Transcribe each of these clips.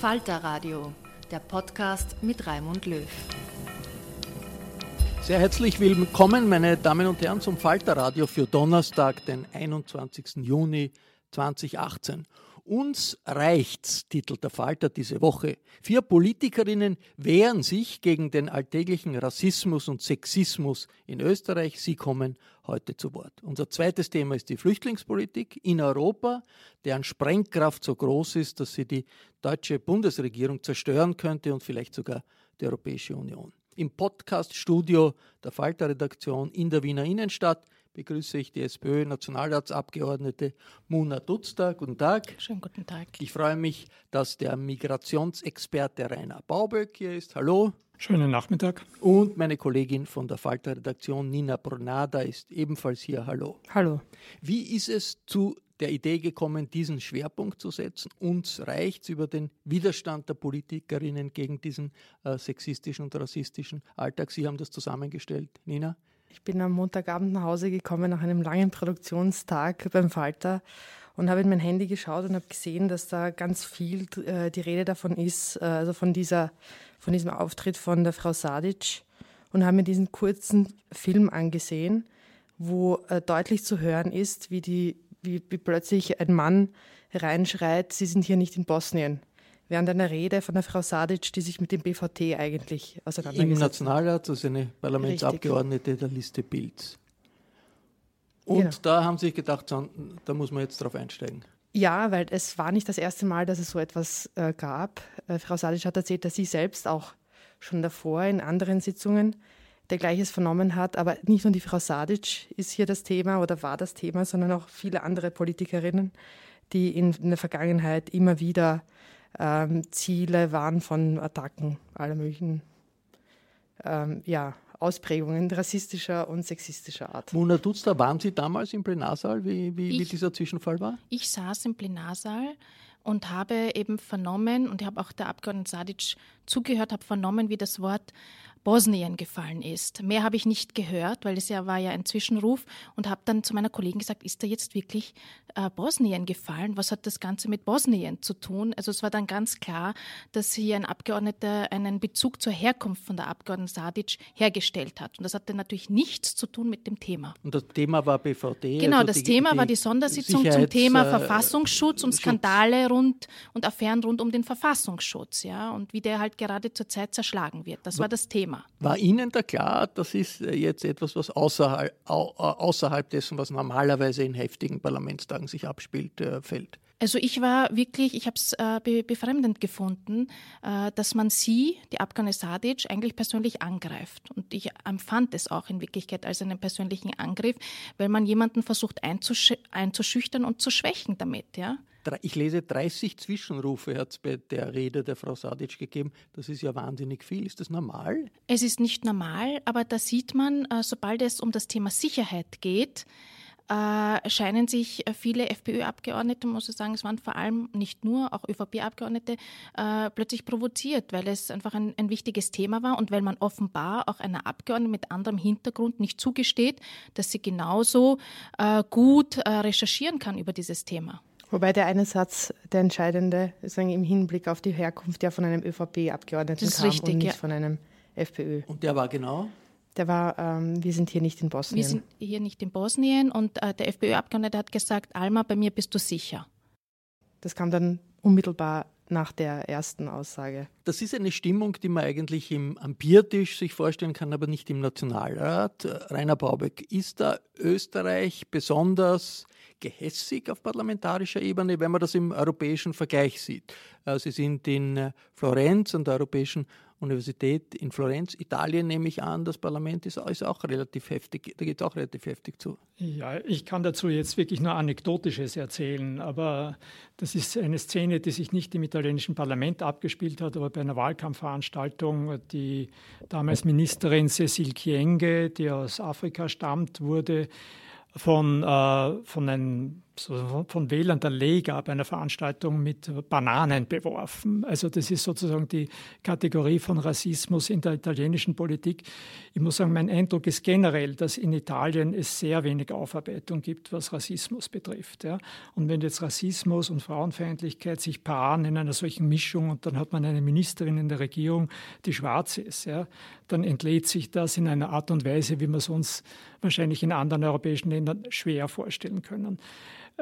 Falter Radio, der Podcast mit Raimund Löw. Sehr herzlich willkommen, meine Damen und Herren, zum Falterradio für Donnerstag, den 21. Juni 2018. Uns reicht's, titelt der Falter diese Woche. Vier Politikerinnen wehren sich gegen den alltäglichen Rassismus und Sexismus in Österreich. Sie kommen heute zu Wort. Unser zweites Thema ist die Flüchtlingspolitik in Europa, deren Sprengkraft so groß ist, dass sie die deutsche Bundesregierung zerstören könnte und vielleicht sogar die Europäische Union. Im Podcast-Studio der Falter-Redaktion in der Wiener Innenstadt begrüße ich die SPÖ-Nationalratsabgeordnete Muna Dutzda. Guten Tag. Schönen guten Tag. Ich freue mich, dass der Migrationsexperte Rainer Bauböck hier ist. Hallo. Schönen Nachmittag. Und meine Kollegin von der Falter-Redaktion Nina Brunada ist ebenfalls hier. Hallo. Hallo. Wie ist es zu der Idee gekommen, diesen Schwerpunkt zu setzen? Uns reicht über den Widerstand der Politikerinnen gegen diesen äh, sexistischen und rassistischen Alltag. Sie haben das zusammengestellt, Nina? Ich bin am Montagabend nach Hause gekommen nach einem langen Produktionstag beim Falter und habe in mein Handy geschaut und habe gesehen, dass da ganz viel äh, die Rede davon ist, äh, also von, dieser, von diesem Auftritt von der Frau Sadic und habe mir diesen kurzen Film angesehen, wo äh, deutlich zu hören ist, wie, die, wie, wie plötzlich ein Mann reinschreit, Sie sind hier nicht in Bosnien während einer Rede von der Frau Sadic, die sich mit dem BVT eigentlich auseinandergesetzt Im Nationalrat, also eine Parlamentsabgeordnete der Liste Bilds. Und Genau. da haben Sie sich gedacht, da muss man jetzt drauf einsteigen. Ja, weil es war nicht das erste Mal, dass es so etwas äh, gab. Äh, Frau Sadic hat erzählt, dass sie selbst auch schon davor in anderen Sitzungen dergleiches vernommen hat. Aber nicht nur die Frau Sadic ist hier das Thema oder war das Thema, sondern auch viele andere Politikerinnen, die in, in der Vergangenheit immer wieder ähm, Ziele waren von Attacken aller möglichen ähm, ja, Ausprägungen rassistischer und sexistischer Art. Mona Dutzda, waren Sie damals im Plenarsaal, wie, wie, wie Ich- dieser Zwischenfall war? Ich saß im Plenarsaal und habe eben vernommen, und ich habe auch der Abgeordneten Sadic zugehört, habe vernommen, wie das Wort Bosnien gefallen ist. Mehr habe ich nicht gehört, weil es ja war ja ein Zwischenruf und habe dann zu meiner Kollegin gesagt, ist da jetzt wirklich äh, Bosnien gefallen? Was hat das Ganze mit Bosnien zu tun? Also es war dann ganz klar, dass hier ein Abgeordneter einen Bezug zur Herkunft von der Abgeordneten Sadic hergestellt hat. Und das hatte natürlich nichts zu tun mit dem Thema. Und das Thema war BVD. Genau, also das die- Thema war die Sondersitzung zum Sicherheits- Thema äh, Verfassungsschutz und Schutz. Skandale rund und Affären rund um den Verfassungsschutz, ja, und wie der halt gerade zurzeit zerschlagen wird. Das war das Thema. War Ihnen da klar, das ist äh, jetzt etwas, was außerhalb, au, äh, außerhalb dessen, was normalerweise in heftigen Parlamentstagen sich abspielt, äh, fällt? Also ich war wirklich, ich habe es äh, be befremdend gefunden, äh, dass man sie, die Abgeordnete Sadic, eigentlich persönlich angreift. Und ich empfand es auch in Wirklichkeit als einen persönlichen Angriff, weil man jemanden versucht einzusch einzuschüchtern und zu schwächen damit, ja. Ich lese 30 Zwischenrufe hat es bei der Rede der Frau Sadic gegeben. Das ist ja wahnsinnig viel. Ist das normal? Es ist nicht normal, aber da sieht man, äh, sobald es um das Thema Sicherheit geht, äh, scheinen sich viele FPÖ-Abgeordnete, muss ich sagen, es waren vor allem nicht nur, auch ÖVP-Abgeordnete, äh, plötzlich provoziert, weil es einfach ein, ein, wichtiges Thema war und weil man offenbar auch einer Abgeordneten mit anderem Hintergrund nicht zugesteht, dass sie genauso äh, gut äh, recherchieren kann über dieses Thema. Wobei der eine Satz, der entscheidende, sagen, im Hinblick auf die Herkunft, ja von einem ÖVP-Abgeordneten kam richtig, und nicht ja. von einem FPÖ. Und der war genau? Der war, ähm, wir sind hier nicht in Bosnien. Wir sind hier nicht in Bosnien und äh, der FPÖ-Abgeordnete hat gesagt, Alma, bei mir bist du sicher. Das kam dann unmittelbar nach der ersten Aussage. Das ist eine Stimmung, die man eigentlich im, am Biertisch sich vorstellen kann, aber nicht im Nationalrat. Rainer Baubeck, ist da Österreich besonders gehässig auf parlamentarischer Ebene, wenn man das im europäischen Vergleich sieht? Äh, Sie sind in äh, Florenz an der Europäischen Universität in Florenz, Italien nehme ich an, das Parlament ist, ist auch relativ heftig, da geht es auch relativ heftig zu. Ja, ich kann dazu jetzt wirklich nur Anekdotisches erzählen, aber das ist eine Szene, die sich nicht im italienischen Parlament abgespielt hat, aber bei einer Wahlkampfveranstaltung. Die damals Ministerin Cecil Kienge, die aus Afrika stammt, wurde von, äh, von einem von Wählern der Lega bei einer Veranstaltung mit Bananen beworfen. Also das ist sozusagen die Kategorie von Rassismus in der italienischen Politik. Ich muss sagen, mein Eindruck ist generell, dass in Italien es sehr wenig Aufarbeitung gibt, was Rassismus betrifft. Ja. Und wenn jetzt Rassismus und Frauenfeindlichkeit sich paaren in einer solchen Mischung und dann hat man eine Ministerin in der Regierung, die schwarz ist, ja, dann entlädt sich das in einer Art und Weise, wie wir es uns wahrscheinlich in anderen europäischen Ländern schwer vorstellen können.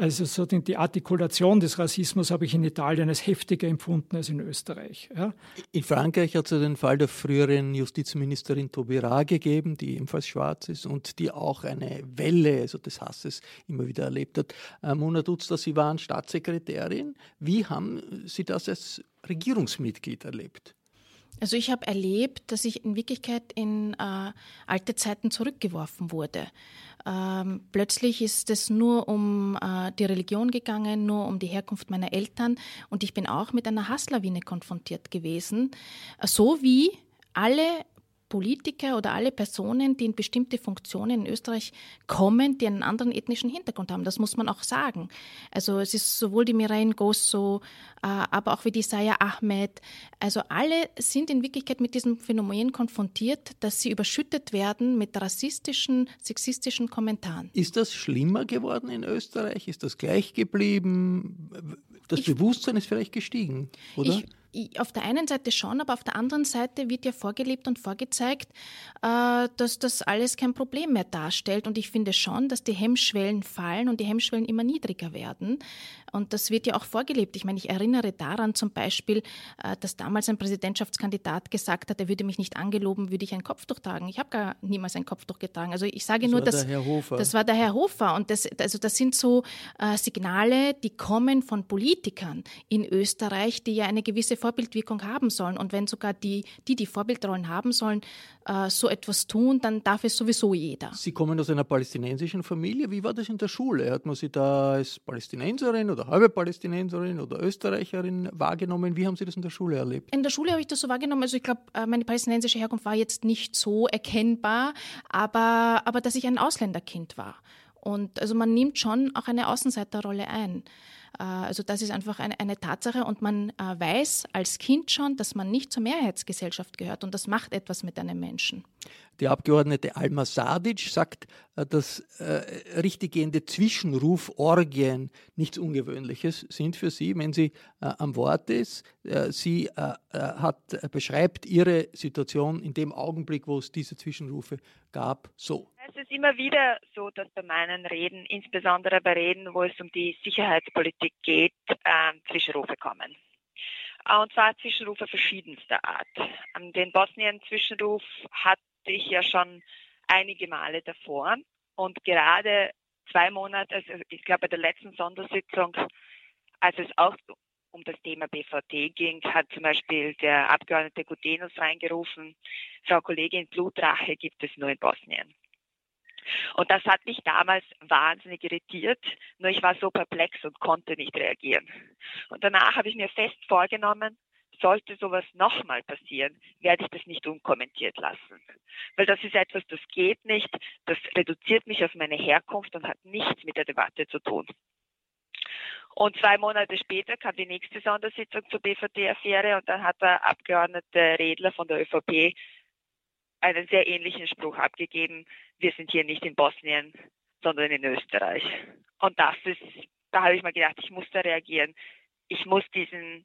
Also so die Artikulation des Rassismus habe ich in Italien als heftiger empfunden als in Österreich. Ja. In Frankreich hat es ja den Fall der früheren Justizministerin Taubira gegeben, die ebenfalls schwarz ist und die auch eine Welle also des Hasses immer wieder erlebt hat. Äh, Mona Dutzler, Sie waren Staatssekretärin. Wie haben Sie das als Regierungsmitglied erlebt? Also ich habe erlebt, dass ich in Wirklichkeit in äh, alte Zeiten zurückgeworfen wurde. Ähm, plötzlich ist es nur um äh, die Religion gegangen, nur um die Herkunft meiner Eltern und ich bin auch mit einer Hasslawine konfrontiert gewesen, so wie alle Politiker oder alle Personen, die in bestimmte Funktionen in Österreich kommen, die einen anderen ethnischen Hintergrund haben. Das muss man auch sagen. Also es ist sowohl die Mirain Gosso, äh, aber auch wie die Saya Ahmed. Also alle sind in Wirklichkeit mit diesem Phänomen konfrontiert, dass sie überschüttet werden mit rassistischen, sexistischen Kommentaren. Ist das schlimmer geworden in Österreich? Ist das gleich geblieben? Das ich, Bewusstsein ist vielleicht gestiegen, oder? Ich, auf der einen Seite schon, aber auf der anderen Seite wird ja vorgelebt und vorgezeigt, äh, dass das alles kein Problem mehr darstellt. Und ich finde schon, dass die Hemmschwellen fallen und die Hemmschwellen immer niedriger werden. Und das wird ja auch vorgelebt. Ich meine, ich erinnere daran zum Beispiel, äh, dass damals ein Präsidentschaftskandidat gesagt hat, er würde mich nicht angeloben, würde ich ein Kopftuch tragen. Ich habe gar niemals ein Kopftuch getragen. Also ich sage das nur, war dass der Herr Hofer. das war der Herr Hofer. Und das, also das sind so äh, Signale, die kommen von Politikern in Österreich, die ja eine gewisse Vorbildwirkung haben sollen. Und wenn sogar die, die die Vorbildrollen haben sollen, äh, so etwas tun, dann darf es sowieso jeder. Sie kommen aus einer palästinensischen Familie. Wie war das in der Schule? Hat man Sie da als Palästinenserin oder halbe Palästinenserin oder Österreicherin wahrgenommen? Wie haben Sie das in der Schule erlebt? In der Schule habe ich das so wahrgenommen. Also ich glaube, äh, meine palästinensische Herkunft war jetzt nicht so erkennbar, aber, aber dass ich ein Ausländerkind war. Und also man nimmt schon auch eine Außenseiterrolle ein. Äh, also das ist einfach eine, eine Tatsache und man äh, weiß als Kind schon, dass man nicht zur Mehrheitsgesellschaft gehört und das macht etwas mit einem Menschen. Die Abgeordnete Alma Sadic sagt, äh, dass äh, richtiggehende Zwischenruforgien nichts Ungewöhnliches sind für sie, wenn sie äh, am Wort ist. Äh, sie hat, beschreibt ihre Situation in dem Augenblick, wo es diese Zwischenrufe gab, so. Es ist immer wieder so, dass bei meinen Reden, insbesondere bei Reden, wo es um die Sicherheitspolitik geht, äh, Zwischenrufe kommen. Äh, und zwar Zwischenrufe verschiedenster Art. Ähm, den Bosnien-Zwischenruf hatte ich ja schon einige Male davor. Und gerade zwei Monate, also ich glaube bei der letzten Sondersitzung, als es auch um das Thema BVT ging, hat zum Beispiel der Abgeordnete Gutenus reingerufen, Frau Kollegin, Blutrache gibt es nur in Bosnien. Und das hat mich damals wahnsinnig irritiert, nur ich war so perplex und konnte nicht reagieren. Und danach habe ich mir fest vorgenommen, sollte sowas nochmal passieren, werde ich das nicht unkommentiert lassen. Weil das ist etwas, das geht nicht, das reduziert mich auf meine Herkunft und hat nichts mit der Debatte zu tun. Und zwei Monate später kam die nächste Sondersitzung zur BVD-Affäre und dann hat der Abgeordnete Redler von der ÖVP einen sehr ähnlichen Spruch abgegeben. Wir sind hier nicht in Bosnien, sondern in Österreich. Und das ist, da habe ich mal gedacht, ich muss da reagieren. Ich muss diesen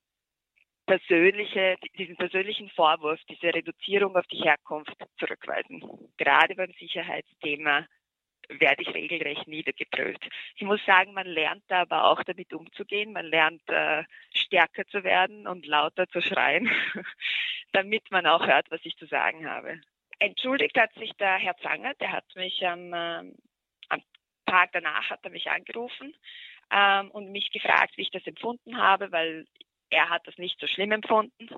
persönliche, diesen persönlichen Vorwurf, diese Reduzierung auf die Herkunft zurückweisen. Gerade beim Sicherheitsthema werde ich regelrecht niedergebrüllt. Ich muss sagen, man lernt da aber auch damit umzugehen. Man lernt äh, stärker zu werden und lauter zu schreien, damit man auch hört, was ich zu sagen habe. Entschuldigt hat sich der Herr Zanger, der hat mich am, äh, am Tag danach hat er mich angerufen ähm, und mich gefragt, wie ich das empfunden habe, weil er hat das nicht so schlimm empfunden.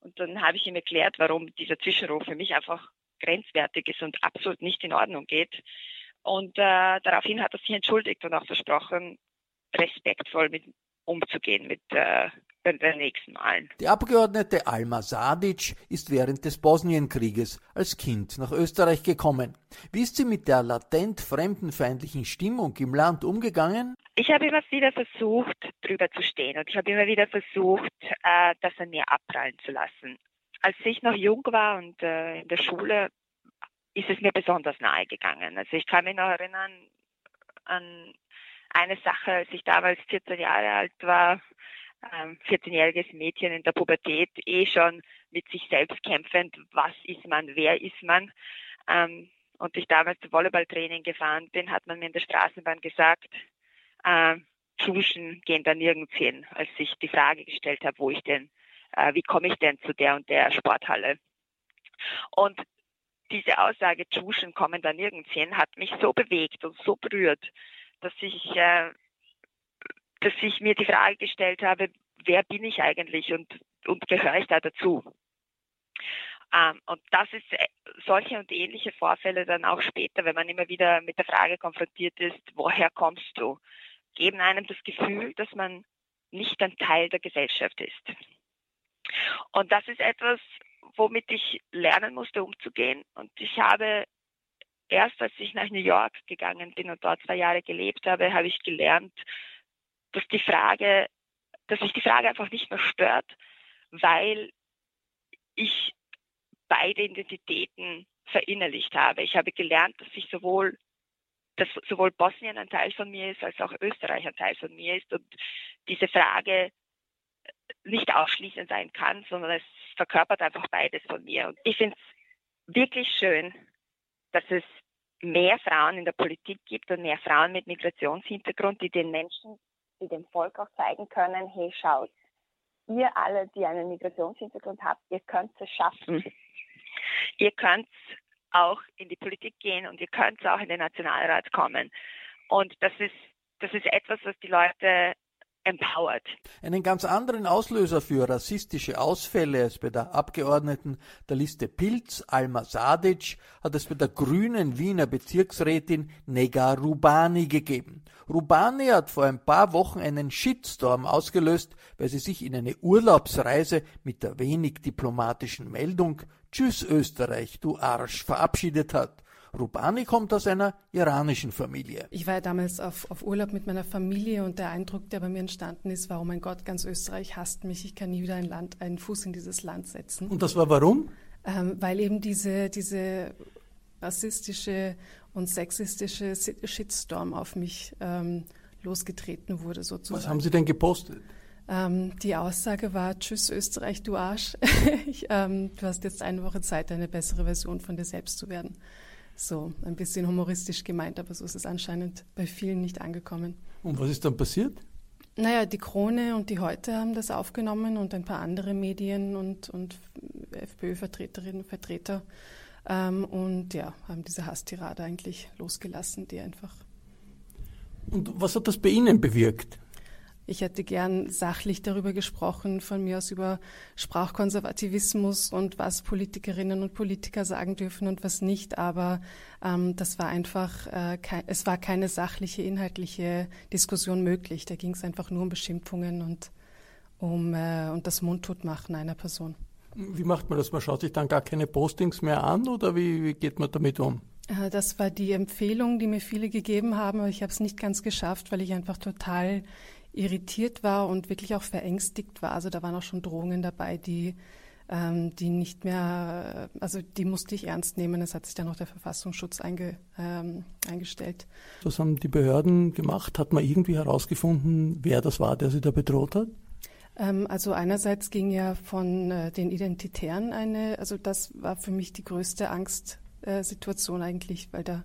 Und dann habe ich ihm erklärt, warum dieser Zwischenruf für mich einfach grenzwertig ist und absolut nicht in Ordnung geht. Und äh, daraufhin hat er sich entschuldigt und auch versprochen, respektvoll mit umzugehen mit äh, den nächsten Malen. Die Abgeordnete Alma Sadic ist während des Bosnienkrieges als Kind nach Österreich gekommen. Wie ist sie mit der latent fremdenfeindlichen Stimmung im Land umgegangen? Ich habe immer wieder versucht, drüber zu stehen und ich habe immer wieder versucht, äh, das an mir abprallen zu lassen. Als ich noch jung war und äh, in der Schule, ist es mir besonders nahe gegangen. Also ich kann mich noch erinnern an eine Sache, als ich damals 14 Jahre alt war, ähm, 14-jähriges Mädchen in der Pubertät, eh schon mit sich selbst kämpfend, was ist man, wer ist man. Ähm, und ich damals zum Volleyballtraining gefahren bin, hat man mir in der Straßenbahn gesagt, äh, gehen da nirgends hin, als ich die Frage gestellt habe, wo ich denn, äh, wie komme ich denn zu der und der Sporthalle. Und diese Aussage, Duschen kommen da nirgends hin, hat mich so bewegt und so berührt, dass ich, äh, dass ich mir die Frage gestellt habe, wer bin ich eigentlich und, und gehöre ich da dazu? Ähm, und das ist äh, solche und ähnliche Vorfälle dann auch später, wenn man immer wieder mit der Frage konfrontiert ist, woher kommst du, geben einem das Gefühl, dass man nicht ein Teil der Gesellschaft ist. Und das ist etwas, womit ich lernen musste, umzugehen. Und ich habe erst, als ich nach New York gegangen bin und dort zwei Jahre gelebt habe, habe ich gelernt, dass die Frage, dass mich die Frage einfach nicht mehr stört, weil ich beide Identitäten verinnerlicht habe. Ich habe gelernt, dass ich sowohl dass sowohl Bosnien ein Teil von mir ist, als auch Österreich ein Teil von mir ist und diese Frage nicht ausschließend sein kann, sondern es verkörpert einfach beides von mir. Und ich finde es wirklich schön, dass es mehr Frauen in der Politik gibt und mehr Frauen mit Migrationshintergrund, die den Menschen, die dem Volk auch zeigen können, hey, schaut, ihr alle, die einen Migrationshintergrund habt, ihr könnt es schaffen. Ihr könnt auch in die Politik gehen und ihr könnt auch in den Nationalrat kommen. Und das ist, das ist etwas, was die Leute empowered. Einen ganz anderen Auslöser für rassistische Ausfälle als bei der Abgeordneten der Liste Pilz, Alma Sadic, hat es bei der grünen Wiener Bezirksrätin Nega Rubani gegeben. Rubani hat vor ein paar Wochen einen Shitstorm ausgelöst, weil sie sich in eine Urlaubsreise mit der wenig diplomatischen Meldung Tschüss Österreich, du Arsch verabschiedet hat. Rubani kommt aus einer iranischen Familie. Ich war ja damals auf, auf Urlaub mit meiner Familie und der Eindruck, der bei mir entstanden ist, war, oh mein Gott, ganz Österreich hasst mich, ich kann nie wieder ein Land, einen Fuß in dieses Land setzen. Und das war warum? Ähm, weil eben diese, diese rassistische und sexistische Shitstorm auf mich ähm, losgetreten wurde sozusagen. Was haben Sie denn gepostet? Ähm, die Aussage war, tschüss Österreich, du Arsch. ich, ähm, du hast jetzt eine Woche Zeit, eine bessere Version von dir selbst zu werden. So ein bisschen humoristisch gemeint, aber so ist es anscheinend bei vielen nicht angekommen. Und was ist dann passiert? Naja, die Krone und die Heute haben das aufgenommen und ein paar andere Medien und, und FPÖ-Vertreterinnen und Vertreter. Ähm, und ja, haben diese Hasstirade eigentlich losgelassen, die einfach. Und was hat das bei Ihnen bewirkt? Ich hätte gern sachlich darüber gesprochen, von mir aus über Sprachkonservativismus und was Politikerinnen und Politiker sagen dürfen und was nicht. Aber ähm, das war einfach, äh, kein, es war keine sachliche, inhaltliche Diskussion möglich. Da ging es einfach nur um Beschimpfungen und um äh, und das Mundtotmachen einer Person. Wie macht man das? Man schaut sich dann gar keine Postings mehr an oder wie, wie geht man damit um? Äh, das war die Empfehlung, die mir viele gegeben haben, aber ich habe es nicht ganz geschafft, weil ich einfach total irritiert war und wirklich auch verängstigt war. Also da waren auch schon Drohungen dabei, die, ähm, die nicht mehr, also die musste ich ernst nehmen. Es hat sich dann auch der Verfassungsschutz einge, ähm, eingestellt. Was haben die Behörden gemacht? Hat man irgendwie herausgefunden, wer das war, der sie da bedroht hat? Ähm, also einerseits ging ja von äh, den Identitären eine, also das war für mich die größte Angstsituation äh, eigentlich, weil da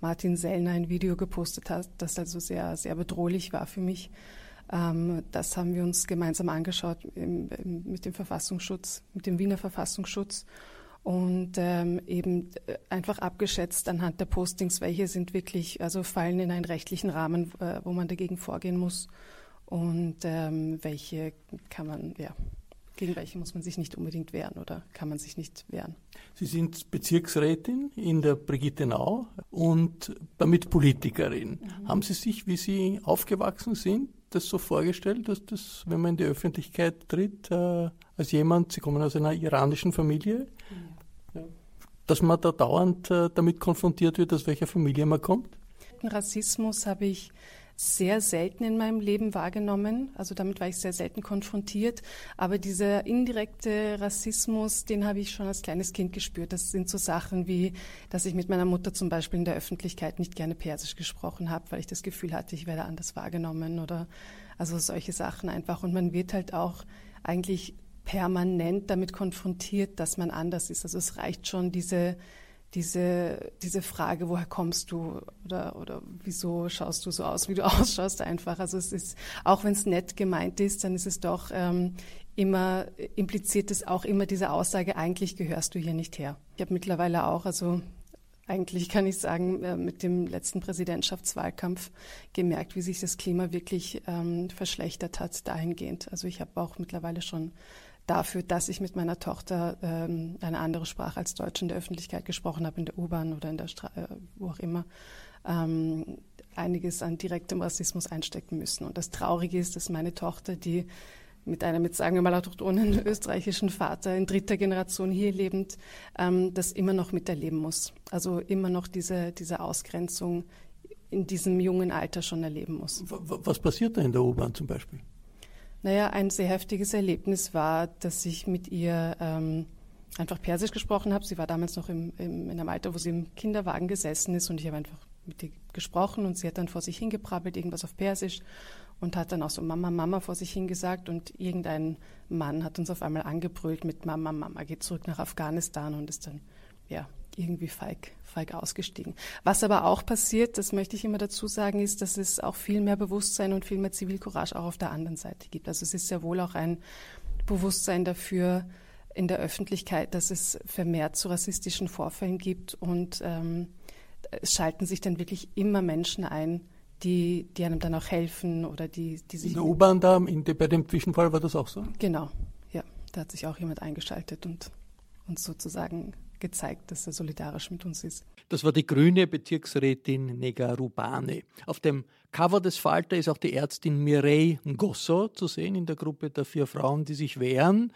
Martin Sellner ein Video gepostet hat, das also sehr, sehr bedrohlich war für mich. Ähm, das haben wir uns gemeinsam angeschaut im, im, mit dem Verfassungsschutz, mit dem Wiener Verfassungsschutz und ähm, eben äh, einfach abgeschätzt anhand der Postings, welche sind wirklich, also fallen in einen rechtlichen Rahmen, äh, wo man dagegen vorgehen muss und ähm, welche kann man, ja, gegen welche muss man sich nicht unbedingt wehren oder kann man sich nicht wehren. Sie sind Bezirksrätin in der Brigittenau und damit Politikerin. Mhm. Haben Sie sich, wie Sie aufgewachsen sind, das so vorgestellt, dass das, wenn man in die Öffentlichkeit tritt, äh, als jemand, Sie kommen aus einer iranischen Familie, ja. dass man da dauernd äh, damit konfrontiert wird, aus welcher Familie man kommt? Rassismus habe ich sehr selten in meinem Leben wahrgenommen. Also damit war ich sehr selten konfrontiert. Aber dieser indirekte Rassismus, den habe ich schon als kleines Kind gespürt. Das sind so Sachen wie, dass ich mit meiner Mutter zum Beispiel in der Öffentlichkeit nicht gerne Persisch gesprochen habe, weil ich das Gefühl hatte, ich werde anders wahrgenommen oder also solche Sachen einfach. Und man wird halt auch eigentlich permanent damit konfrontiert, dass man anders ist. Also es reicht schon diese diese, diese Frage, woher kommst du oder, oder wieso schaust du so aus, wie du ausschaust einfach. Also es ist, auch wenn es nett gemeint ist, dann ist es doch ähm, immer, impliziert es auch immer diese Aussage, eigentlich gehörst du hier nicht her. Ich habe mittlerweile auch, also eigentlich kann ich sagen, äh, mit dem letzten Präsidentschaftswahlkampf gemerkt, wie sich das Klima wirklich ähm, verschlechtert hat dahingehend. Also ich habe auch mittlerweile schon dafür, dass ich mit meiner Tochter ähm, eine andere Sprache als Deutsch in der Öffentlichkeit gesprochen habe, in der U-Bahn oder in der Stra äh, wo auch immer, ähm, einiges an direktem Rassismus einstecken müssen. Und das Traurige ist, dass meine Tochter, die mit einem, jetzt sagen wir mal, autochthonen österreichischen Vater in dritter Generation hier lebend, ähm, das immer noch miterleben muss. Also immer noch diese, diese Ausgrenzung in diesem jungen Alter schon erleben muss. Was passiert da in der U-Bahn zum Beispiel? Naja, ein sehr heftiges Erlebnis war, dass ich mit ihr ähm, einfach Persisch gesprochen habe. Sie war damals noch im, im, in einem Alter, wo sie im Kinderwagen gesessen ist und ich habe einfach mit ihr gesprochen und sie hat dann vor sich hingeprabbelt, irgendwas auf Persisch und hat dann auch so Mama, Mama vor sich hingesagt und irgendein Mann hat uns auf einmal angebrüllt mit Mama, Mama, geht zurück nach Afghanistan und ist dann, ja, irgendwie feig, feig ausgestiegen. Was aber auch passiert, das möchte ich immer dazu sagen, ist, dass es auch viel mehr Bewusstsein und viel mehr Zivilcourage auch auf der anderen Seite gibt. Also es ist sehr wohl auch ein Bewusstsein dafür in der Öffentlichkeit, dass es vermehrt zu rassistischen Vorfällen gibt und ähm, es schalten sich dann wirklich immer Menschen ein, die, die einem dann auch helfen oder die, die sich. In der U-Bahn da, in, bei dem Zwischenfall war das auch so? Genau, ja. Da hat sich auch jemand eingeschaltet und uns sozusagen gezeigt, dass er solidarisch mit uns ist. Das war die grüne Bezirksrätin Nega Rubane. Auf dem Cover des Falter ist auch die Ärztin Mireille Ngosso zu sehen in der Gruppe der vier Frauen, die sich wehren.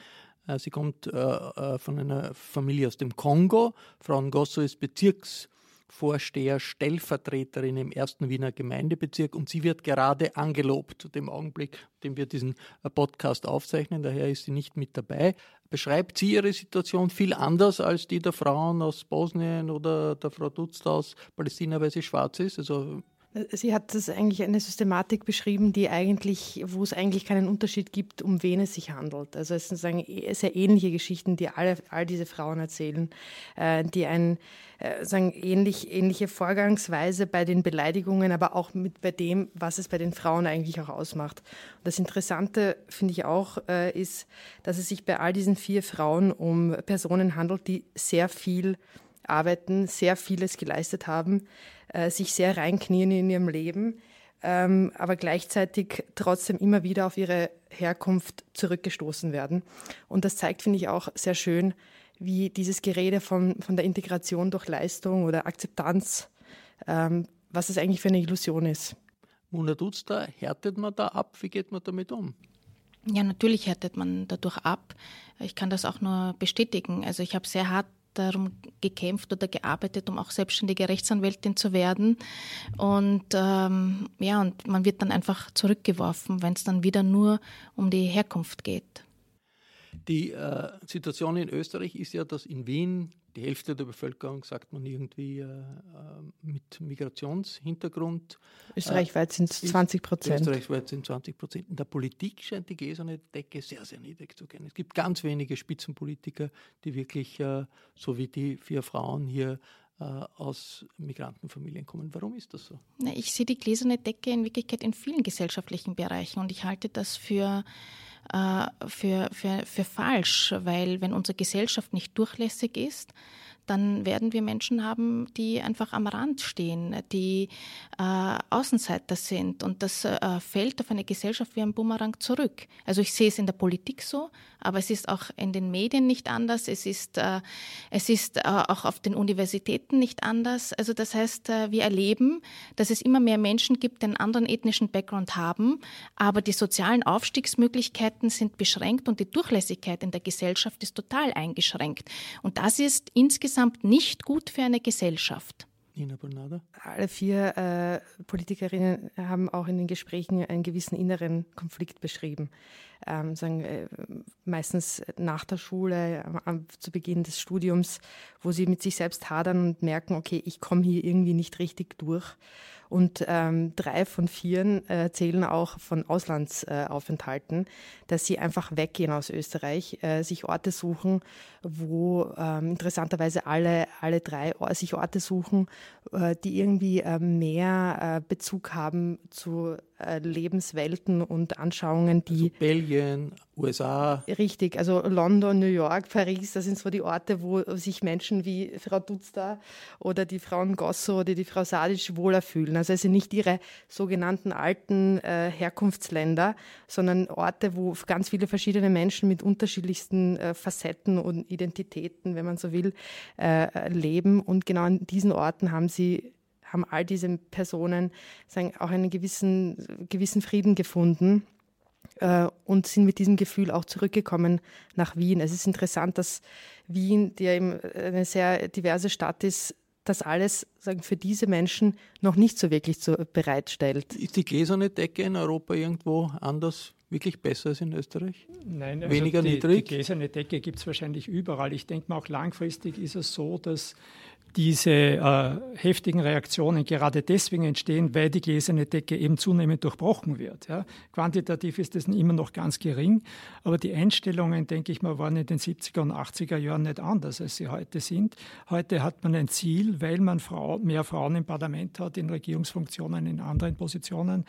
Äh, sie kommt äh, äh, von einer Familie aus dem Kongo. Frau Ngosso ist Bezirks Vorsteher, Stellvertreterin im ersten Wiener Gemeindebezirk und sie wird gerade angelobt, zu dem Augenblick, dem wir diesen äh, Podcast aufzeichnen, daher ist sie nicht mit dabei. Beschreibt sie ihre Situation viel anders als die der Frauen aus Bosnien oder der Frau Dutz aus Palästina, weil sie schwarz ist? Also Sie hat das eigentlich eine Systematik beschrieben, die eigentlich, wo es eigentlich keinen Unterschied gibt, um wen es sich handelt. Also es sind sagen, sehr ähnliche Geschichten, die alle, all diese Frauen erzählen, äh, die ein äh, sagen, ähnlich, ähnliche Vorgangsweise bei den Beleidigungen, aber auch mit bei dem, was es bei den Frauen eigentlich auch ausmacht. Und das Interessante finde ich auch, äh, ist, dass es sich bei all diesen vier Frauen um Personen handelt, die sehr viel arbeiten, sehr vieles geleistet haben, äh, sich sehr reinknien in ihrem Leben ähm, aber gleichzeitig trotzdem immer wieder auf ihre Herkunft zurückgestoßen werden. Und das zeigt, finde ich, auch sehr schön, wie dieses Gerede von, von der Integration durch Leistung oder Akzeptanz, ähm, was es eigentlich für eine Illusion ist. Mona Dutzda, härtet man da ab? Wie geht man damit um? Ja, natürlich härtet man dadurch ab. Ich kann das auch nur bestätigen. Also ich habe sehr hart darum gekämpft oder gearbeitet, um auch selbstständige Rechtsanwältin zu werden. Und ähm, ja, und man wird dann einfach zurückgeworfen, wenn es dann wieder nur um die Herkunft geht. Die äh, Situation in Österreich ist ja, dass in Wien die Hälfte der Bevölkerung, sagt man irgendwie, äh, äh mit Migrationshintergrund. Österreichweit sind es 20 Prozent. Österreichweit sind 20 Prozent. In der Politik scheint die gläserne Decke sehr, sehr niedrig zu gehen. Es gibt ganz wenige Spitzenpolitiker, die wirklich, äh, so wie die vier Frauen hier, äh, aus Migrantenfamilien kommen. Warum ist das so? Ich sehe die gläserne Decke in Wirklichkeit in vielen gesellschaftlichen Bereichen und ich halte das für für, für, für falsch, weil wenn unsere Gesellschaft nicht durchlässig ist, dann werden wir Menschen haben, die einfach am Rand stehen, die äh, Außenseiter sind. Und das äh, fällt auf eine Gesellschaft wie ein Bumerang zurück. Also ich sehe es in der Politik so, aber es ist auch in den Medien nicht anders. Es ist, äh, es ist äh, auch auf den Universitäten nicht anders. Also das heißt, äh, wir erleben, dass es immer mehr Menschen gibt, die einen anderen ethnischen Background haben, aber die sozialen Aufstiegsmöglichkeiten sind beschränkt und die Durchlässigkeit in der Gesellschaft ist total eingeschränkt. Und das ist insgesamt insgesamt nicht gut für eine Gesellschaft. Nina Bernada? Alle vier äh, Politikerinnen haben auch in den Gesprächen einen gewissen inneren Konflikt beschrieben. Ähm, sagen, äh, meistens nach der Schule, äh, zu Beginn des Studiums, wo sie mit sich selbst hadern und merken, okay, ich komme hier irgendwie nicht richtig durch. Und ähm, drei von vier äh, erzählen auch von Auslandsaufenthalten, äh, dass sie einfach weggehen aus Österreich, äh, sich Orte suchen, wo ähm, interessanterweise alle, alle drei sich Orte suchen, äh, die irgendwie äh, mehr äh, Bezug haben zu äh, Lebenswelten und Anschauungen, die. Also Belgien, USA. Richtig, also London, New York, Paris, das sind so die Orte, wo sich Menschen wie Frau Dutzda oder die Frau Ngosso oder die Frau Sadic wohler fühlen. Also es sind nicht ihre sogenannten alten äh, Herkunftsländer, sondern Orte, wo ganz viele verschiedene Menschen mit unterschiedlichsten äh, Facetten und Identitäten, wenn man so will, äh, leben. Und genau an diesen Orten haben sie haben all diese Personen sagen, auch einen gewissen, gewissen Frieden gefunden äh, und sind mit diesem Gefühl auch zurückgekommen nach Wien. Es ist interessant, dass Wien, die ja eben eine sehr diverse Stadt ist, das alles sagen, für diese Menschen noch nicht so wirklich so bereitstellt. Ist die gläserne Decke in Europa irgendwo anders wirklich besser als in Österreich? Nein, also weniger die, niedrig. Die gläserne Decke gibt es wahrscheinlich überall. Ich denke mal, auch langfristig ist es so, dass diese äh, heftigen Reaktionen gerade deswegen entstehen, weil die gläserne Decke eben zunehmend durchbrochen wird. Ja. Quantitativ ist das immer noch ganz gering, aber die Einstellungen, denke ich mal, waren in den 70er und 80er Jahren nicht anders, als sie heute sind. Heute hat man ein Ziel, weil man Frau, mehr Frauen im Parlament hat, in Regierungsfunktionen, in anderen Positionen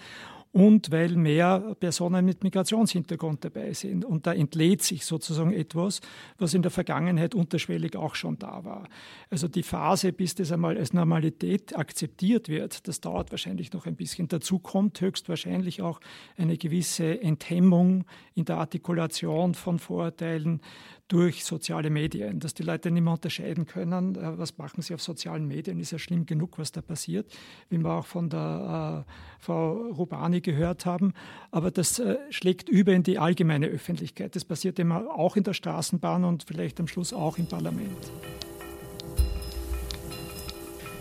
und weil mehr Personen mit Migrationshintergrund dabei sind. Und da entlädt sich sozusagen etwas, was in der Vergangenheit unterschwellig auch schon da war. Also die Phase, bis das einmal als Normalität akzeptiert wird, das dauert wahrscheinlich noch ein bisschen. Dazu kommt höchstwahrscheinlich auch eine gewisse Enthemmung in der Artikulation von Vorurteilen durch soziale Medien, dass die Leute nicht mehr unterscheiden können, äh, was machen sie auf sozialen Medien, ist ja schlimm genug, was da passiert, wie wir auch von der äh, Frau Rubani gehört haben. Aber das äh, schlägt über in die allgemeine Öffentlichkeit. Das passiert immer auch in der Straßenbahn und vielleicht am Schluss auch im Parlament.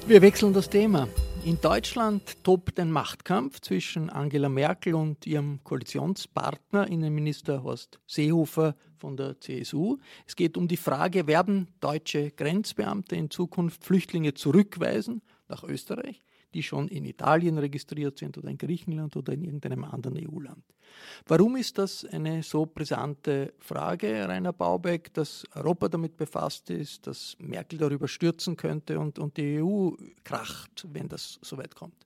Wir wechseln das Thema. In Deutschland tobt ein Machtkampf zwischen Angela Merkel und ihrem Koalitionspartner, Innenminister Horst Seehofer von der CSU. Es geht um die Frage, werden deutsche Grenzbeamte in Zukunft Flüchtlinge zurückweisen nach Österreich? Die schon in Italien registriert sind oder in Griechenland oder in irgendeinem anderen EU-Land. Warum ist das eine so brisante Frage, Rainer Baubeck, dass Europa damit befasst ist, dass Merkel darüber stürzen könnte und, und die EU kracht, wenn das soweit kommt?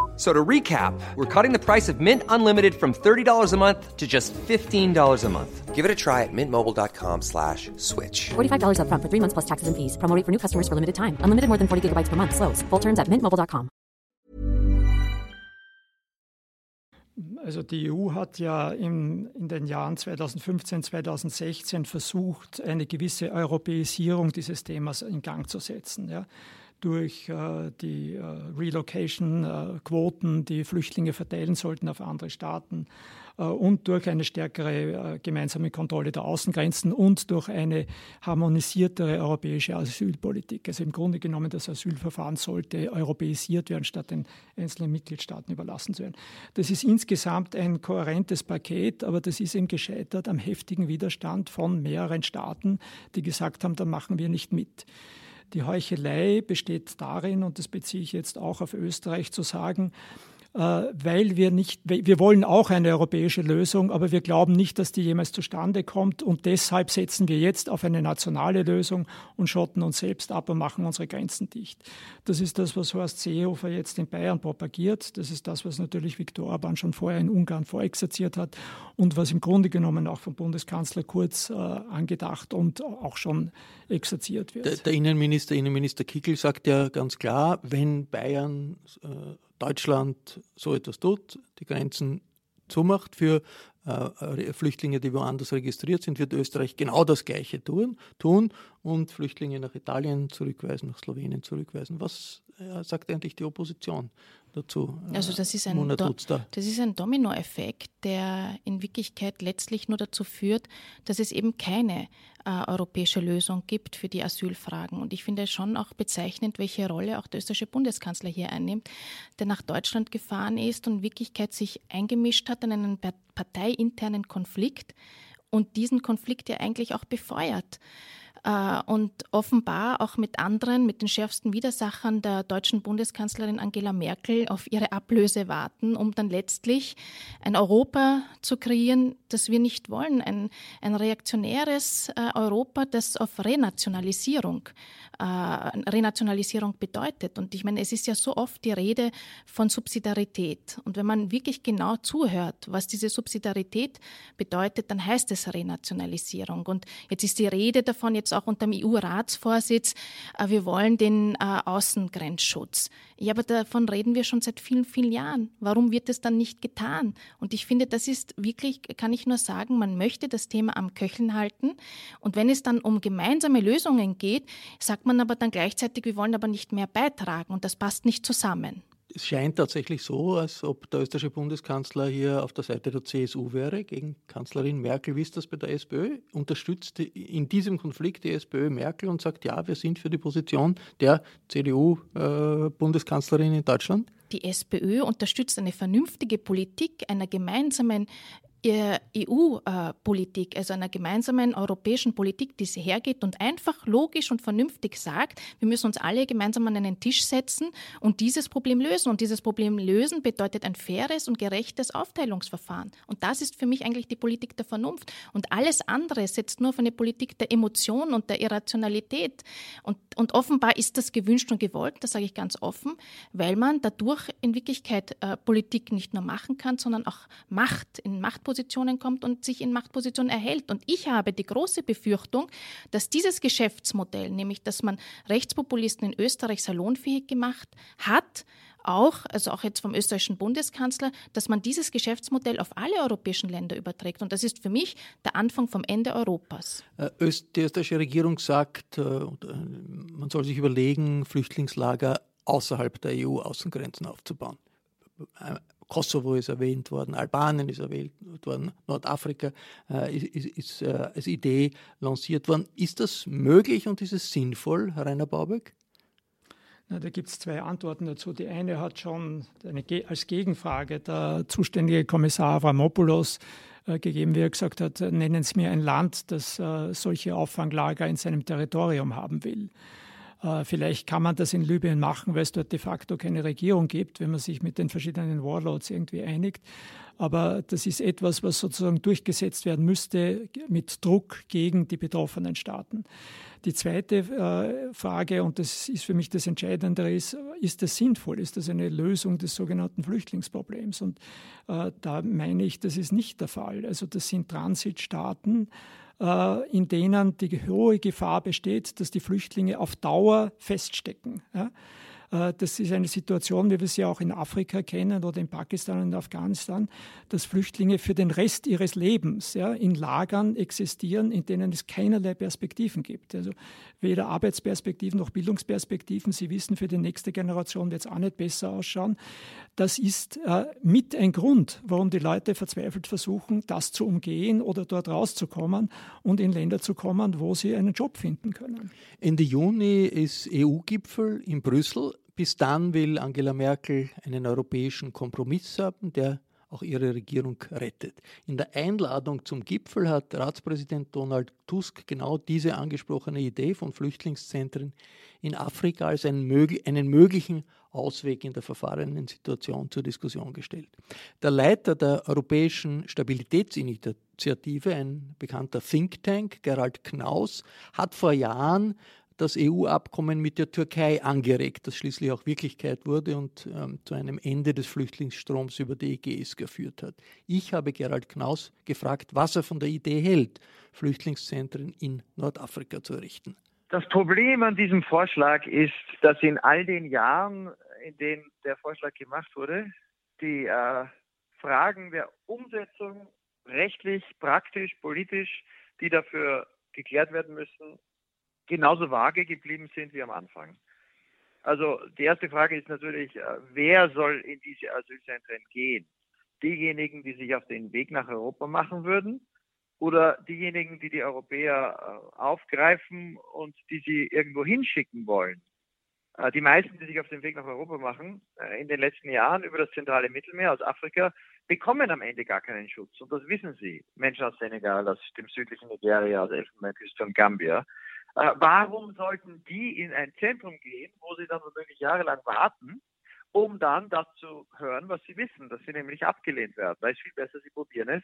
So to recap, we're cutting the price of Mint Unlimited from $30 a month to just $15 a month. Give it a try at mintmobile.com slash switch. $45 up front for three months plus taxes and fees. Promo for new customers for limited time. Unlimited more than 40 gigabytes per month. Slows. Full terms at mintmobile.com. Also die EU hat ja in, in den Jahren 2015, 2016 versucht, eine gewisse Europäisierung dieses Themas in Gang zu setzen. Ja. Durch äh, die äh, Relocation-Quoten, äh, die Flüchtlinge verteilen sollten auf andere Staaten äh, und durch eine stärkere äh, gemeinsame Kontrolle der Außengrenzen und durch eine harmonisiertere europäische Asylpolitik. Also im Grunde genommen, das Asylverfahren sollte europäisiert werden, statt den einzelnen Mitgliedstaaten überlassen zu werden. Das ist insgesamt ein kohärentes Paket, aber das ist eben gescheitert am heftigen Widerstand von mehreren Staaten, die gesagt haben, da machen wir nicht mit. Die Heuchelei besteht darin, und das beziehe ich jetzt auch auf Österreich, zu sagen, äh, weil wir nicht, wir wollen auch eine europäische Lösung, aber wir glauben nicht, dass die jemals zustande kommt und deshalb setzen wir jetzt auf eine nationale Lösung und schotten uns selbst ab und machen unsere Grenzen dicht. Das ist das, was Horst Seehofer jetzt in Bayern propagiert. Das ist das, was natürlich Viktor Orban schon vorher in Ungarn vorexerziert hat und was im Grunde genommen auch vom Bundeskanzler Kurz äh, angedacht und auch schon exerziert wird. Der, der Innenminister, Innenminister Kickel sagt ja ganz klar, wenn Bayern äh, Deutschland so etwas tut, die Grenzen zumacht für äh, Flüchtlinge, die woanders registriert sind, wird Österreich genau das Gleiche tun, tun und Flüchtlinge nach Italien zurückweisen, nach Slowenien zurückweisen. Was äh, sagt eigentlich die Opposition dazu? Also das ist ein, Do das ist ein Dominoeffekt, der in Wirklichkeit letztlich nur dazu führt, dass es eben keine äh, europäische Lösung gibt für die Asylfragen. Und ich finde es schon auch bezeichnend, welche Rolle auch der österreichische Bundeskanzler hier einnimmt, der nach Deutschland gefahren ist und in Wirklichkeit sich eingemischt hat in einen parteiinternen Konflikt und diesen Konflikt ja eigentlich auch befeuert. Äh, und offenbar auch mit anderen, mit den schärfsten Widersachern der deutschen Bundeskanzlerin Angela Merkel auf ihre Ablöse warten, um dann letztlich ein Europa zu kreieren, das wir nicht wollen. Ein, ein reaktionäres äh, Europa, das auf Renationalisierung äh, Renationalisierung bedeutet. Und ich meine, es ist ja so oft die Rede von Subsidiarität. Und wenn man wirklich genau zuhört, was diese Subsidiarität bedeutet, dann heißt es Renationalisierung. Und jetzt ist die Rede davon, jetzt auch unter dem EU-Ratsvorsitz, äh, wir wollen den äh, Außengrenzschutz. Ja, aber davon reden wir schon seit vielen, vielen Jahren. Warum wird es dann nicht getan? Und ich finde, das ist wirklich, kann ich nur sagen, man möchte das Thema am Köcheln halten. Und wenn es dann um gemeinsame Lösungen geht, sagt man aber dann gleichzeitig, wir wollen aber nicht mehr beitragen und das passt nicht zusammen. Es scheint tatsächlich so, als ob der österreichische Bundeskanzler hier auf der Seite der CSU wäre, gegen Kanzlerin Merkel. Wie ist das bei der SPÖ? Unterstützt in diesem Konflikt die SPÖ Merkel und sagt, ja, wir sind für die Position der CDU-Bundeskanzlerin äh, in Deutschland? Die SPÖ unterstützt eine vernünftige Politik einer gemeinsamen EU-Politik, also einer gemeinsamen europäischen Politik, die hergeht und einfach logisch und vernünftig sagt, wir müssen uns alle gemeinsam an einen Tisch setzen und dieses Problem lösen. Und dieses Problem lösen bedeutet ein faires und gerechtes Aufteilungsverfahren. Und das ist für mich eigentlich die Politik der Vernunft. Und alles andere setzt nur auf eine Politik der Emotion und der Irrationalität. Und, und offenbar ist das gewünscht und gewollt, das sage ich ganz offen, weil man dadurch in Wirklichkeit äh, Politik nicht nur machen kann, sondern auch Macht in Machtpositionen Machtpositionen kommt und sich in Machtpositionen erhält. Und ich habe die große Befürchtung, dass dieses Geschäftsmodell, nämlich dass man Rechtspopulisten in Österreich salonfähig gemacht hat, auch, also auch jetzt vom österreichischen Bundeskanzler, dass man dieses Geschäftsmodell auf alle europäischen Länder überträgt. Und das ist für mich der Anfang vom Ende Europas. Äh, die österreichische Regierung sagt, äh, man soll sich überlegen, Flüchtlingslager außerhalb der EU-Außengrenzen aufzubauen. Äh, Kosovo ist erwähnt worden, Albanien ist erwähnt worden, Nordafrika äh, ist, ist äh, als Idee lanciert worden. Ist das möglich und ist es sinnvoll, Herr Rainer Baubeck? Na, da gibt es zwei Antworten dazu. Die eine hat schon eine, als Gegenfrage der zuständige Kommissar Avramopoulos äh, gegeben, wie er gesagt hat, nennen Sie mir ein Land, das äh, solche Auffanglager in seinem Territorium haben will. Äh, vielleicht kann man das in Libyen machen, weil es dort de facto keine Regierung gibt, wenn man sich mit den verschiedenen Warlords irgendwie einigt. Aber das ist etwas, was sozusagen durchgesetzt werden müsste mit Druck gegen die betroffenen Staaten. Die zweite äh, Frage, und das ist für mich das Entscheidende, ist, ist das sinnvoll? Ist das eine Lösung des sogenannten Flüchtlingsproblems? Und äh, da meine ich, das ist nicht der Fall. Also das sind Transitstaaten, in denen die hohe Gefahr besteht, dass die Flüchtlinge auf Dauer feststecken. Äh, das ist eine Situation, wie wir sie auch in Afrika kennen oder in Pakistan und Afghanistan, dass Flüchtlinge für den Rest ihres Lebens ja, in Lagern existieren, in denen es keinerlei Perspektiven gibt. Also weder Arbeitsperspektiven noch Bildungsperspektiven. Sie wissen, für die nächste Generation wird es auch nicht besser ausschauen. Das ist äh, mit ein Grund, warum die Leute verzweifelt versuchen, das zu umgehen oder dort rauszukommen und in Länder zu kommen, wo sie einen Job finden können. Ende Juni ist EU-Gipfel in Brüssel. Bis dann will Angela Merkel einen europäischen Kompromiss haben, der auch ihre Regierung rettet. In der Einladung zum Gipfel hat Ratspräsident Donald Tusk genau diese angesprochene Idee von Flüchtlingszentren in Afrika als einen, einen möglichen Ausweg in der verfahrenen Situation zur Diskussion gestellt. Der Leiter der Europäischen Stabilitätsinitiative, ein bekannter Think Tank, Gerald Knaus, hat vor Jahren das EU-Abkommen mit der Türkei angeregt, das schließlich auch Wirklichkeit wurde und ähm, zu einem Ende des Flüchtlingsstroms über die Ägäis geführt hat. Ich habe Gerald Knaus gefragt, was er von der Idee hält, Flüchtlingszentren in Nordafrika zu errichten. Das Problem an diesem Vorschlag ist, dass in all den Jahren, in denen der Vorschlag gemacht wurde, die äh, Fragen der Umsetzung rechtlich, praktisch, politisch, die dafür geklärt werden müssen, genauso vage geblieben sind wie am Anfang. Also die erste Frage ist natürlich, äh, wer soll in diese Asylzentren gehen? Diejenigen, die sich auf den Weg nach Europa machen würden oder diejenigen, die die Europäer äh, aufgreifen und die sie irgendwo hinschicken wollen? Äh, die meisten, die sich auf den Weg nach Europa machen, in den letzten Jahren über das zentrale Mittelmeer aus Afrika, bekommen am Ende gar keinen Schutz. Und das wissen sie. Menschen aus Senegal, aus dem südlichen Nigeria, aus Elfenbeinküste und Gambia. Äh, warum sollten die in ein Zentrum gehen, wo sie dann womöglich jahrelang warten, um dann das zu hören, was sie wissen, dass sie nämlich abgelehnt werden? Weil es viel besser, sie probieren es,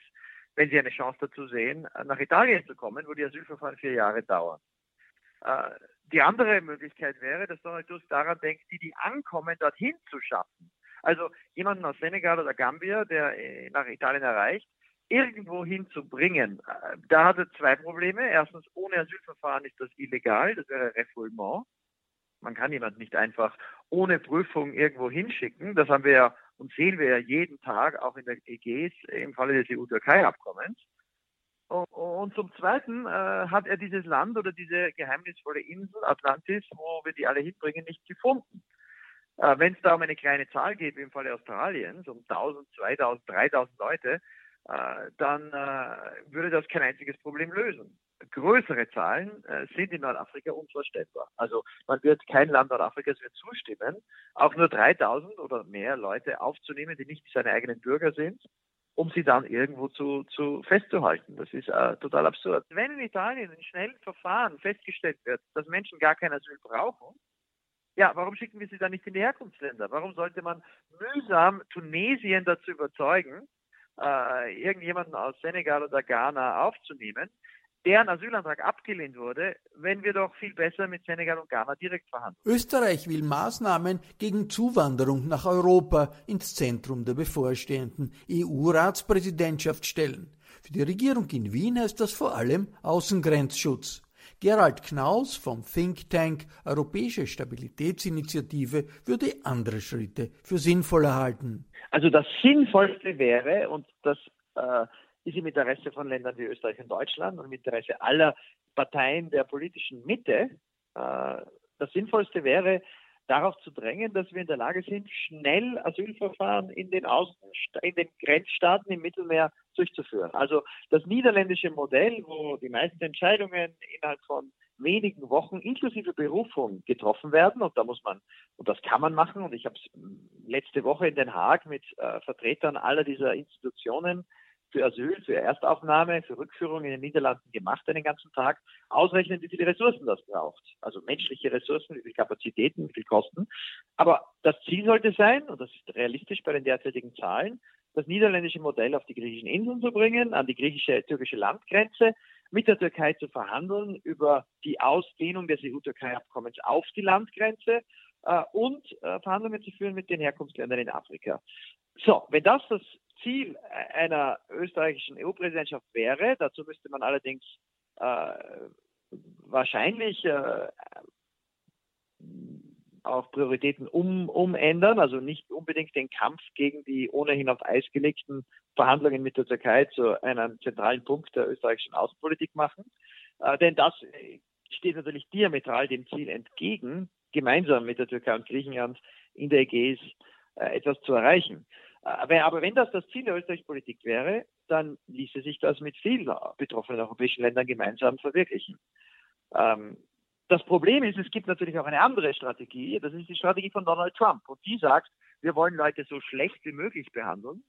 wenn sie eine Chance dazu sehen, nach Italien zu kommen, wo die Asylverfahren vier Jahre dauern. Äh, die andere Möglichkeit wäre, dass Donald Tusk daran denkt, die, die ankommen, dorthin zu schaffen. Also jemanden aus Senegal oder Gambia, der äh, nach Italien erreicht, irgendwo hinzubringen. Äh, da hat er zwei Probleme. Erstens, ohne Asylverfahren ist das illegal, das wäre Refoulement. Man kann jemanden nicht einfach ohne Prüfung irgendwo hinschicken. Das haben wir ja und sehen wir ja jeden Tag auch in der EGs im Falle des EU-Türkei-Abkommens. Und zum Zweiten äh, hat er dieses Land oder diese geheimnisvolle Insel Atlantis, wo wir die alle hinbringen, nicht gefunden. Äh, Wenn es da um eine kleine Zahl geht, wie im Falle Australiens, um 1000, 2000, 3000 Leute, dann äh, würde das kein einziges Problem lösen. Größere Zahlen äh, sind in Nordafrika unvorstellbar. Also man wird kein Land Nordafrikas wird zustimmen, auch nur 3000 oder mehr Leute aufzunehmen, die nicht seine eigenen Bürger sind, um sie dann irgendwo zu, zu festzuhalten. Das ist äh, total absurd. Wenn in Italien in schnellen Verfahren festgestellt wird, dass Menschen gar kein Asyl brauchen, ja, warum schicken wir sie dann nicht in die Herkunftsländer? Warum sollte man mühsam Tunesien dazu überzeugen, äh, irgendjemanden aus Senegal oder Ghana aufzunehmen, deren Asylantrag abgelehnt wurde, wenn wir doch viel besser mit Senegal und Ghana direkt verhandeln. Österreich will Maßnahmen gegen Zuwanderung nach Europa ins Zentrum der bevorstehenden EU-Ratspräsidentschaft stellen. Für die Regierung in Wien heißt das vor allem Außengrenzschutz. Gerald Knaus vom Think Tank Europäische Stabilitätsinitiative würde andere Schritte für sinnvoller halten. Also das Sinnvollste wäre, und das äh, ist im Interesse von Ländern wie Österreich und Deutschland und im Interesse aller Parteien der politischen Mitte, äh, das Sinnvollste wäre, darauf zu drängen, dass wir in der Lage sind, schnell Asylverfahren in den, Außen, in den Grenzstaaten im Mittelmeer durchzuführen. Also das niederländische Modell, wo die meisten Entscheidungen innerhalb von wenigen Wochen inklusive Berufung getroffen werden. Und da muss man, und das kann man machen. Und ich habe es letzte Woche in Den Haag mit äh, Vertretern aller dieser Institutionen für Asyl, für Erstaufnahme, für Rückführung in den Niederlanden gemacht einen ganzen Tag, ausrechnen, wie viele Ressourcen das braucht. Also menschliche Ressourcen, wie viele Kapazitäten, wie viel Kosten. Aber das Ziel sollte sein, und das ist realistisch bei den derzeitigen Zahlen, das niederländische Modell auf die griechischen Inseln zu bringen, an die griechische türkische Landgrenze, mit der Türkei zu verhandeln über die Ausdehnung des EU-Türkei-Abkommens auf die Landgrenze äh, und äh, Verhandlungen zu führen mit den Herkunftsländern in Afrika. So, wenn das das Ziel einer österreichischen EU-Präsidentschaft wäre, dazu müsste man allerdings äh, wahrscheinlich äh, auch Prioritäten um, umändern, also nicht unbedingt den Kampf gegen die ohnehin auf Eis gelegten Verhandlungen mit der Türkei zu einem zentralen Punkt der österreichischen Außenpolitik machen. Äh, denn das steht natürlich diametral dem Ziel entgegen, gemeinsam mit der Türkei und Griechenland in der Ägäis äh, etwas zu erreichen. Aber wenn das das Ziel der österreichischen Politik wäre, dann ließe sich das mit vielen betroffenen europäischen Ländern gemeinsam verwirklichen. Ähm, das Problem ist, es gibt natürlich auch eine andere Strategie. Das ist die Strategie von Donald Trump. Und die sagt, wir wollen Leute so schlecht wie möglich behandeln.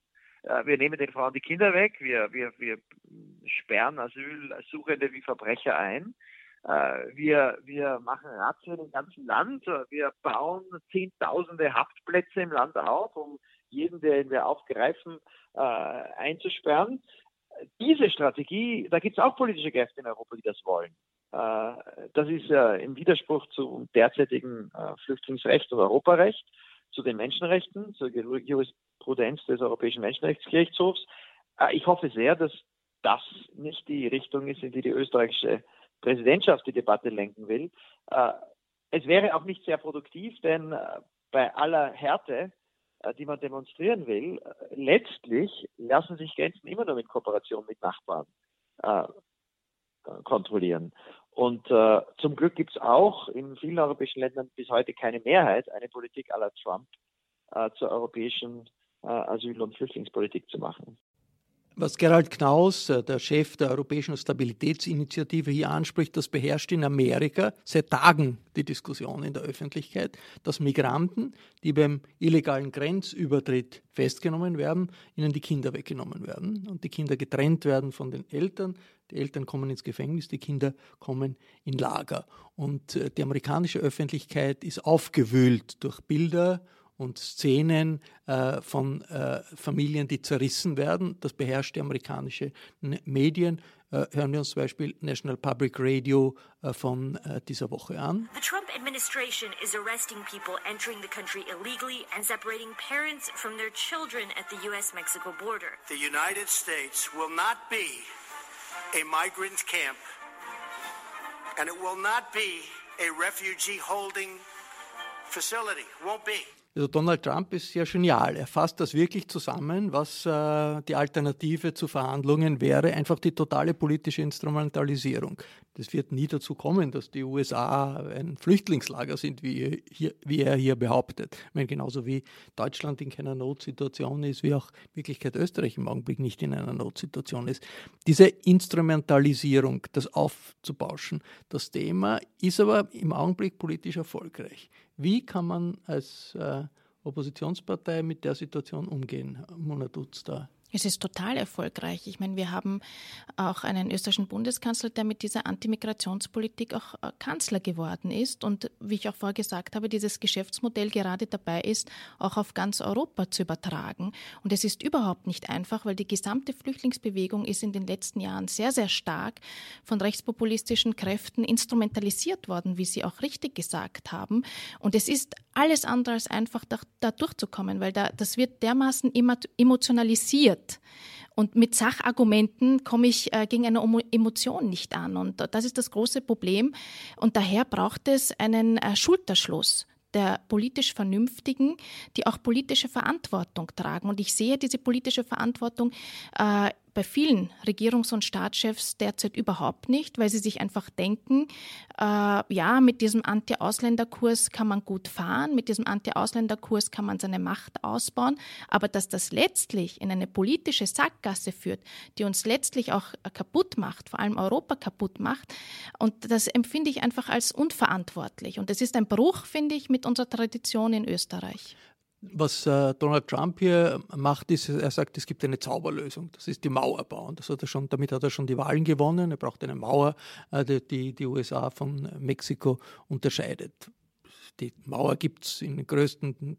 Äh, wir nehmen den Frauen die Kinder weg. Wir, wir, wir sperren Asylsuchende wie Verbrecher ein. Äh, wir, wir machen Razzien im ganzen Land. Wir bauen Zehntausende Haftplätze im Land auf, um jeden, den wir aufgreifen, äh, einzusperren. Diese Strategie, da gibt es auch politische Kräfte in Europa, die das wollen. Äh, das ist im Widerspruch zum derzeitigen äh, Flüchtlingsrecht und Europarecht, zu den Menschenrechten, zur Jurisprudenz des Europäischen Menschenrechtsgerichtshofs. Äh, ich hoffe sehr, dass das nicht die Richtung ist, in die die österreichische Präsidentschaft die Debatte lenken will. Es wäre auch nicht sehr produktiv, denn bei aller Härte, die man demonstrieren will, letztlich lassen sich Grenzen immer nur mit Kooperation mit Nachbarn kontrollieren. Und äh, zum Glück gibt es auch in vielen europäischen Ländern bis heute keine Mehrheit, eine Politik la Trump äh, zur europäischen äh, Asyl- und Flüchtlingspolitik zu machen. Was Gerald Knaus, äh, der Chef der Europäischen Stabilitätsinitiative, hier anspricht, das beherrscht in Amerika seit Tagen die Diskussion in der Öffentlichkeit, dass Migranten, die beim illegalen Grenzübertritt festgenommen werden, ihnen die Kinder weggenommen werden und die Kinder getrennt werden von den Eltern. Die Eltern kommen ins Gefängnis, die Kinder kommen in Lager. Und äh, die amerikanische Öffentlichkeit ist aufgewühlt durch Bilder und Szenen äh, von äh, Familien, die zerrissen werden. Das beherrscht die amerikanische Medien. Äh, hören wir uns zum Beispiel National Public Radio äh, von äh, dieser Woche an. The Trump administration is arresting people entering the country illegally and separating parents from their children at the US-Mexico border. The United States will not be a migrant camp and it will not be a refugee holding facility. Won't be. Also Donald Trump ist ja genial. Er fasst das wirklich zusammen, was äh, die Alternative zu Verhandlungen wäre, einfach die totale politische Instrumentalisierung. Das wird nie dazu kommen, dass die USA ein Flüchtlingslager sind, wie, hier, wie er hier behauptet. Ich meine, genauso wie Deutschland in keiner Notsituation ist, wie auch in Wirklichkeit Österreich im Augenblick nicht in einer Notsituation ist. Diese Instrumentalisierung, das aufzubauschen, das Thema ist aber im Augenblick politisch erfolgreich. Wie kann man als äh, Oppositionspartei mit der Situation umgehen, Mona Dutz da? Es ist total erfolgreich. Ich meine, wir haben auch einen österreichischen Bundeskanzler, der mit dieser Antimigrationspolitik auch äh, Kanzler geworden ist und, wie ich auch vorher gesagt habe, dieses Geschäftsmodell gerade dabei ist, auch auf ganz Europa zu übertragen. Und es ist überhaupt nicht einfach, weil die gesamte Flüchtlingsbewegung ist in den letzten Jahren sehr, sehr stark von rechtspopulistischen Kräften instrumentalisiert worden, wie Sie auch richtig gesagt haben. Und es ist alles andere als einfach, da, da durchzukommen, weil da, das wird dermaßen emotionalisiert. Und mit Sachargumenten komme ich äh, gegen eine Emotion nicht an. Und das ist das große Problem. Und daher braucht es einen äh, Schulterschluss der politisch Vernünftigen, die auch politische Verantwortung tragen. Und ich sehe diese politische Verantwortung äh, bei vielen Regierungs- und Staatschefs derzeit überhaupt nicht, weil sie sich einfach denken, äh, ja, mit diesem Anti-Ausländer-Kurs kann man gut fahren, mit diesem Anti-Ausländer-Kurs kann man seine Macht ausbauen, aber dass das letztlich in eine politische Sackgasse führt, die uns letztlich auch kaputt macht, vor allem Europa kaputt macht, und das empfinde ich einfach als unverantwortlich. Und das ist ein Bruch, finde ich, mit unserer Tradition in Österreich. Was äh, Donald Trump hier macht, ist, er sagt, es gibt eine Zauberlösung. Das ist die Mauer bauen. Das hat er schon, damit hat er schon die Wahlen gewonnen. Er braucht eine Mauer, äh, die die USA von Mexiko unterscheidet. Die Mauer gibt es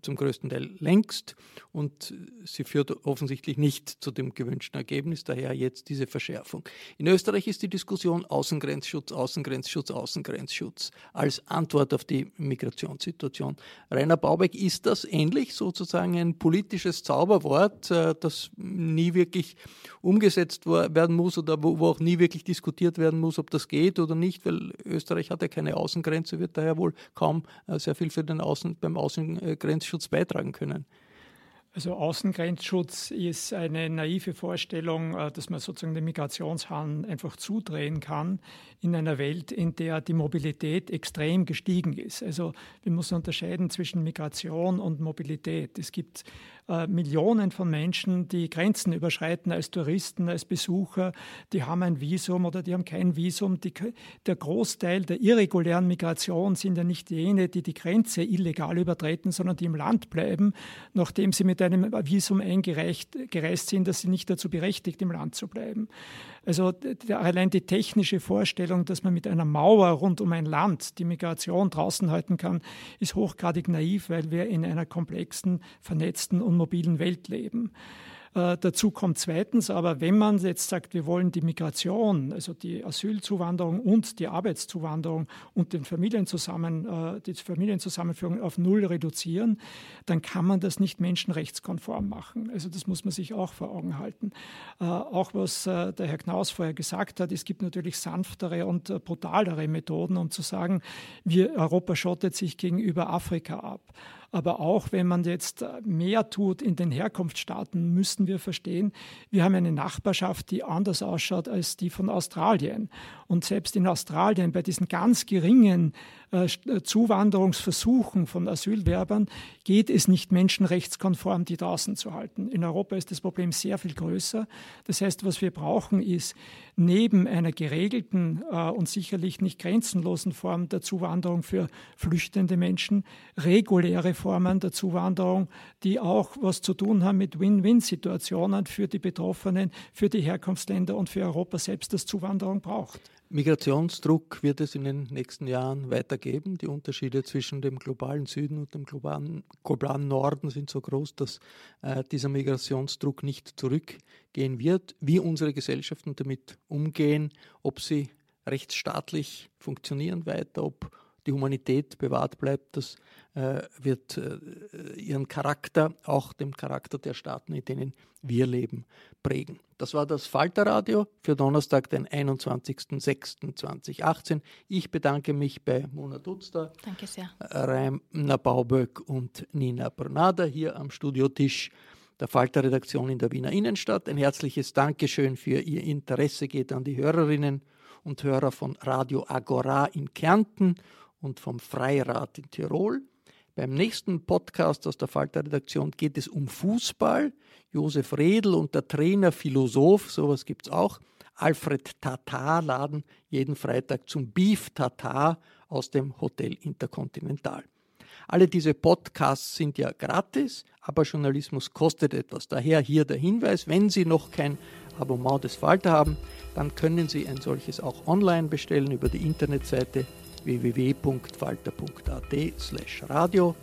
zum größten Teil längst und sie führt offensichtlich nicht zu dem gewünschten Ergebnis, daher jetzt diese Verschärfung. In Österreich ist die Diskussion Außengrenzschutz, Außengrenzschutz, Außengrenzschutz als Antwort auf die Migrationssituation. Rainer Baubeck, ist das ähnlich sozusagen ein politisches Zauberwort, äh, das nie wirklich umgesetzt werden muss oder wo auch nie wirklich diskutiert werden muss, ob das geht oder nicht, weil Österreich hat ja keine Außengrenze, wird daher wohl kaum äh, sehr viel für den Außen, beim Außengrenzschutz beitragen können. Also Außengrenzschutz ist eine naive Vorstellung, äh, dass man sozusagen den Migrationshahn einfach zudrehen kann in einer Welt, in der die Mobilität extrem gestiegen ist. Also wir müssen unterscheiden zwischen Migration und Mobilität. Es gibt äh, Millionen von Menschen, die Grenzen überschreiten als Touristen, als Besucher, die haben ein Visum oder die haben kein Visum. Die, der Großteil der irregulären Migration sind ja nicht jene, die die Grenze illegal übertreten, sondern die im Land bleiben, nachdem sie mit einem Visum eingereist sind, dass sie nicht dazu berechtigt, im Land zu bleiben. Also allein die technische Vorstellung, dass man mit einer Mauer rund um ein Land die Migration draußen halten kann, ist hochgradig naiv, weil wir in einer komplexen, vernetzten und mobilen Welt leben. Äh, dazu kommt zweitens aber, wenn man jetzt sagt, wir wollen die Migration, also die Asylzuwanderung und die Arbeitszuwanderung und den Familienzusammen, äh, die Familienzusammenführung auf Null reduzieren, dann kann man das nicht menschenrechtskonform machen. Also das muss man sich auch vor Augen halten. Äh, auch was der Herr Knaus vorher gesagt hat, es gibt natürlich sanftere und brutalere Methoden, um zu sagen, wir, Europa schottet sich gegenüber Afrika ab. Aber auch wenn man jetzt mehr tut in den Herkunftsstaaten, müssen wir verstehen, wir haben eine Nachbarschaft, die anders ausschaut als die von Australien. Und selbst in Australien bei diesen ganz geringen Zuwanderungsversuchen von Asylwerbern geht es nicht menschenrechtskonform, die draußen zu halten. In Europa ist das Problem sehr viel größer. Das heißt, was wir brauchen, ist neben einer geregelten äh, und sicherlich nicht grenzenlosen Form der Zuwanderung für flüchtende Menschen reguläre Formen der Zuwanderung, die auch was zu tun haben mit Win-Win-Situationen für die Betroffenen, für die Herkunftsländer und für Europa selbst, das Zuwanderung braucht. Migrationsdruck wird es in den nächsten Jahren weitergeben. Die Unterschiede zwischen dem globalen Süden und dem globalen, globalen Norden sind so groß, dass äh, dieser Migrationsdruck nicht zurückgehen wird. Wie unsere Gesellschaften damit umgehen, ob sie rechtsstaatlich funktionieren weiter, ob die Humanität bewahrt bleibt, das äh, wird äh, ihren Charakter, auch dem Charakter der Staaten, in denen wir leben, prägen. Das war das Falterradio für Donnerstag, den 21.06.2018. Ich bedanke mich bei Mona Dutzter, Danke sehr. Rainer Bauböck und Nina Bernada hier am Studiotisch der Falter-Redaktion in der Wiener Innenstadt. Ein herzliches Dankeschön für Ihr Interesse geht an die Hörerinnen und Hörer von Radio Agora in Kärnten und vom Freirat in Tirol. Beim nächsten Podcast aus der Falter-Redaktion geht es um Fußball. Josef Redl und der Trainer Philosoph, sowas gibt es auch. Alfred Tatar laden jeden Freitag zum Beef Tatar aus dem Hotel Intercontinental. Alle diese Podcasts sind ja gratis, aber Journalismus kostet etwas. Daher hier der Hinweis, wenn Sie noch kein Abonnement des Falter haben, dann können Sie ein solches auch online bestellen über die Internetseite www.falter.at radio.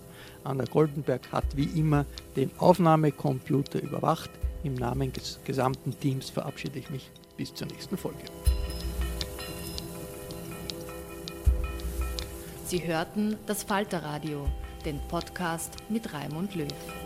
Anna Goldenberg hat wie immer den Aufnahmecomputer überwacht. Im Namen des gesamten Teams verabschiede ich mich bis zur nächsten Folge. Sie hörten das Falterradio, den Podcast mit Raimund Löw.